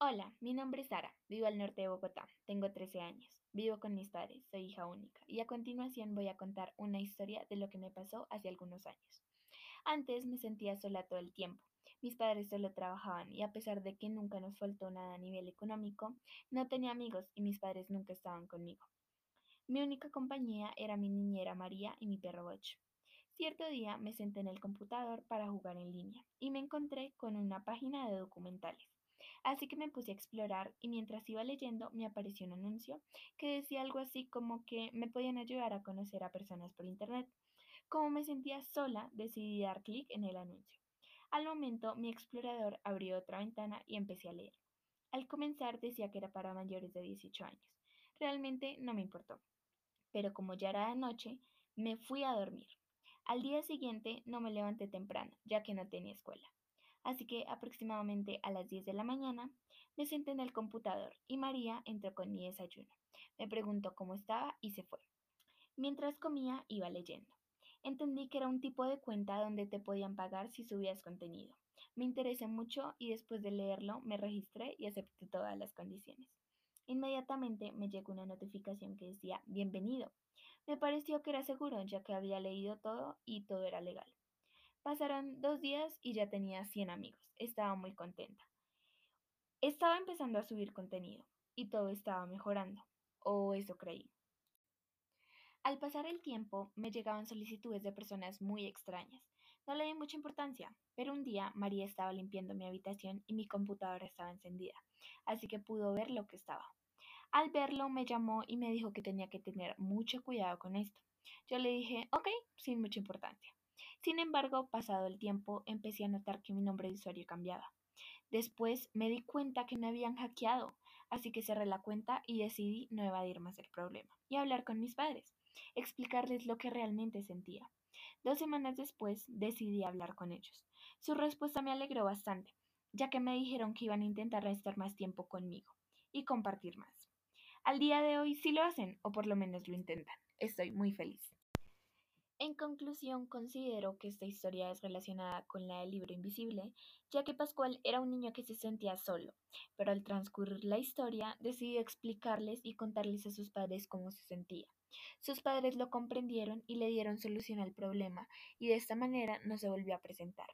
Hola, mi nombre es Sara, vivo al norte de Bogotá, tengo 13 años, vivo con mis padres, soy hija única y a continuación voy a contar una historia de lo que me pasó hace algunos años. Antes me sentía sola todo el tiempo, mis padres solo trabajaban y a pesar de que nunca nos faltó nada a nivel económico, no tenía amigos y mis padres nunca estaban conmigo. Mi única compañía era mi niñera María y mi perro Boch. Cierto día me senté en el computador para jugar en línea y me encontré con una página de documentales. Así que me puse a explorar y mientras iba leyendo me apareció un anuncio que decía algo así como que me podían ayudar a conocer a personas por internet. Como me sentía sola, decidí dar clic en el anuncio. Al momento mi explorador abrió otra ventana y empecé a leer. Al comenzar decía que era para mayores de 18 años. Realmente no me importó. Pero como ya era de noche, me fui a dormir. Al día siguiente no me levanté temprano, ya que no tenía escuela. Así que aproximadamente a las 10 de la mañana me senté en el computador y María entró con mi desayuno. Me preguntó cómo estaba y se fue. Mientras comía iba leyendo. Entendí que era un tipo de cuenta donde te podían pagar si subías contenido. Me interesé mucho y después de leerlo me registré y acepté todas las condiciones. Inmediatamente me llegó una notificación que decía Bienvenido. Me pareció que era seguro ya que había leído todo y todo era legal. Pasaron dos días y ya tenía 100 amigos. Estaba muy contenta. Estaba empezando a subir contenido y todo estaba mejorando, o eso creí. Al pasar el tiempo me llegaban solicitudes de personas muy extrañas. No le di mucha importancia, pero un día María estaba limpiando mi habitación y mi computadora estaba encendida, así que pudo ver lo que estaba. Al verlo me llamó y me dijo que tenía que tener mucho cuidado con esto. Yo le dije, ok, sin mucha importancia. Sin embargo, pasado el tiempo, empecé a notar que mi nombre de usuario cambiaba. Después me di cuenta que me habían hackeado, así que cerré la cuenta y decidí no evadir más el problema y hablar con mis padres, explicarles lo que realmente sentía. Dos semanas después decidí hablar con ellos. Su respuesta me alegró bastante, ya que me dijeron que iban a intentar estar más tiempo conmigo y compartir más. Al día de hoy sí lo hacen, o por lo menos lo intentan. Estoy muy feliz. En conclusión, considero que esta historia es relacionada con la del libro invisible, ya que Pascual era un niño que se sentía solo, pero al transcurrir la historia decidió explicarles y contarles a sus padres cómo se sentía. Sus padres lo comprendieron y le dieron solución al problema, y de esta manera no se volvió a presentar.